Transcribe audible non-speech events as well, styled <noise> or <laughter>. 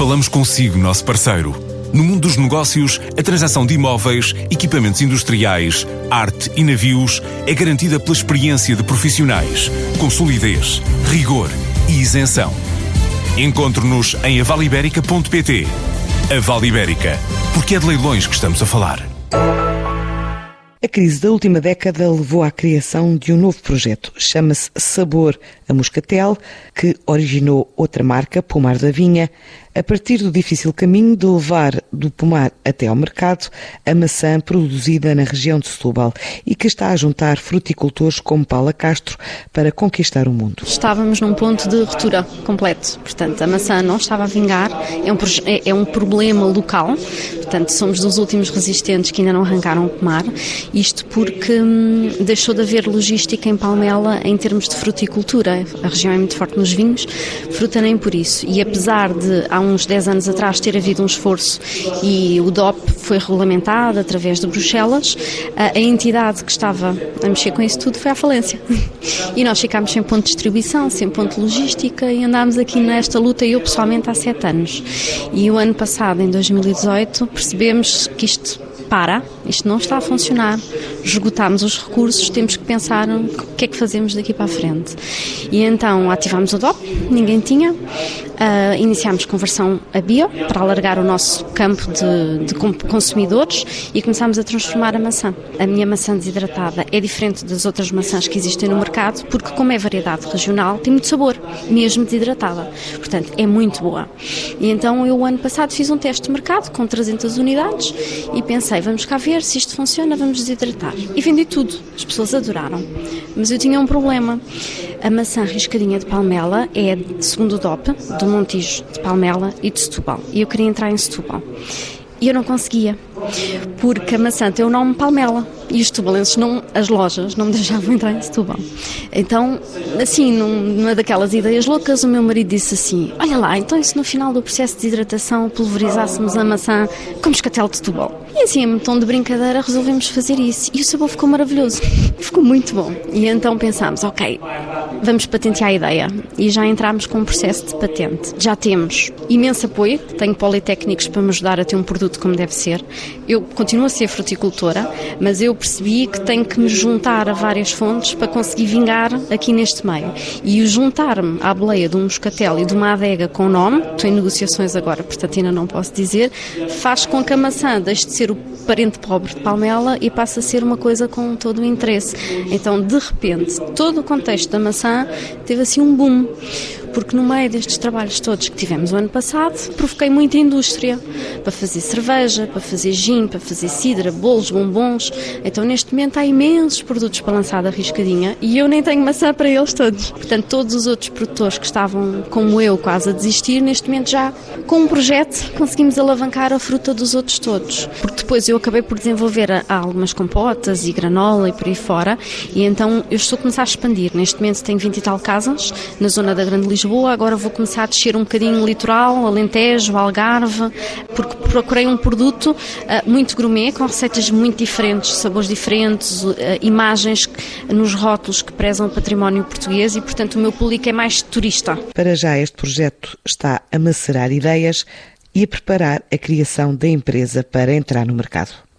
Falamos consigo, nosso parceiro. No mundo dos negócios, a transação de imóveis, equipamentos industriais, arte e navios é garantida pela experiência de profissionais, com solidez, rigor e isenção. Encontre-nos em avaliberica.pt. A Vale Ibérica, porque é de leilões que estamos a falar. A crise da última década levou à criação de um novo projeto. Chama-se Sabor a Moscatel, que originou outra marca, Pomar da Vinha, a partir do difícil caminho de levar do pomar até ao mercado a maçã produzida na região de Setúbal e que está a juntar fruticultores como Paula Castro para conquistar o mundo. Estávamos num ponto de ruptura completo, portanto a maçã não estava a vingar, é um, é, é um problema local, portanto somos dos últimos resistentes que ainda não arrancaram o pomar, isto porque hum, deixou de haver logística em Palmela em termos de fruticultura, a região é muito forte nos vinhos, fruta nem por isso, e apesar de há uns 10 anos atrás ter havido um esforço e o DOP foi regulamentado através de Bruxelas, a, entidade que estava a mexer com isso tudo foi à falência. <laughs> E nós ficámos sem ponto de distribuição, sem ponto de logística e andámos aqui nesta luta, eu pessoalmente há 7 anos. E o ano passado, em 2018, percebemos que isto para, isto não está a funcionar, esgotámos os recursos, temos que pensar o que é que fazemos daqui para a frente. E então ativámos o DOP, ninguém tinha, uh, iniciámos conversão a bio para alargar o nosso campo de, de consumidores e começámos a transformar a maçã. A minha maçã desidratada é diferente das outras maçãs que existem no mercado, porque como é variedade regional, tem muito sabor, mesmo desidratada. Portanto, é muito boa. E então eu, o ano passado, fiz um teste de mercado com 300 unidades e pensei, vamos cá ver se isto funciona, vamos desidratar. E vendi tudo. As pessoas adoraram. Mas eu tinha um problema. A maçã riscadinha de palmela é, segundo o DOP, do Montijo de Palmela e de Setúbal. E eu queria entrar em Setúbal. E eu não conseguia, porque a maçã tem o nome Palmela e os tubalenses, não, as lojas, não me deixavam entrar em Setúbal. Então, assim, numa daquelas ideias loucas, o meu marido disse assim: Olha lá, então se no final do processo de hidratação pulverizássemos a maçã com moscatel de Setúbal? E assim, em tom de brincadeira, resolvemos fazer isso. E o sabor ficou maravilhoso, <laughs> ficou muito bom. E então pensámos: Ok, vamos patentear a ideia. E já entramos com um processo de patente. Já temos imenso apoio, tenho politécnicos para me ajudar a ter um produto como deve ser. Eu continuo a ser fruticultora, mas eu percebi que tenho que me juntar a várias fontes para conseguir vingar aqui neste meio. E o juntar-me à boleia de um moscatel e de uma adega com nome, estou em negociações agora, portanto ainda não posso dizer, faz com que a maçã deixe de ser o parente pobre de Palmela e passe a ser uma coisa com todo o interesse. Então, de repente, todo o contexto da maçã teve assim um boom porque no meio destes trabalhos todos que tivemos o ano passado, provoquei muita indústria para fazer cerveja, para fazer gin, para fazer cidra, bolos, bombons. Então, neste momento, há imensos produtos para lançar da riscadinha e eu nem tenho maçã para eles todos. Portanto, todos os outros produtores que estavam, como eu, quase a desistir, neste momento já com um projeto conseguimos alavancar a fruta dos outros todos. Porque depois eu acabei por desenvolver algumas compotas e granola e por aí fora, e então eu estou a começar a expandir. Neste momento tenho 20 e tal casas na zona da Grande Lisboa Lisboa, agora vou começar a descer um bocadinho litoral, Alentejo, Algarve, porque procurei um produto uh, muito gourmet, com receitas muito diferentes, sabores diferentes, uh, imagens nos rótulos que prezam o património português e, portanto, o meu público é mais turista. Para já, este projeto está a macerar ideias e a preparar a criação da empresa para entrar no mercado.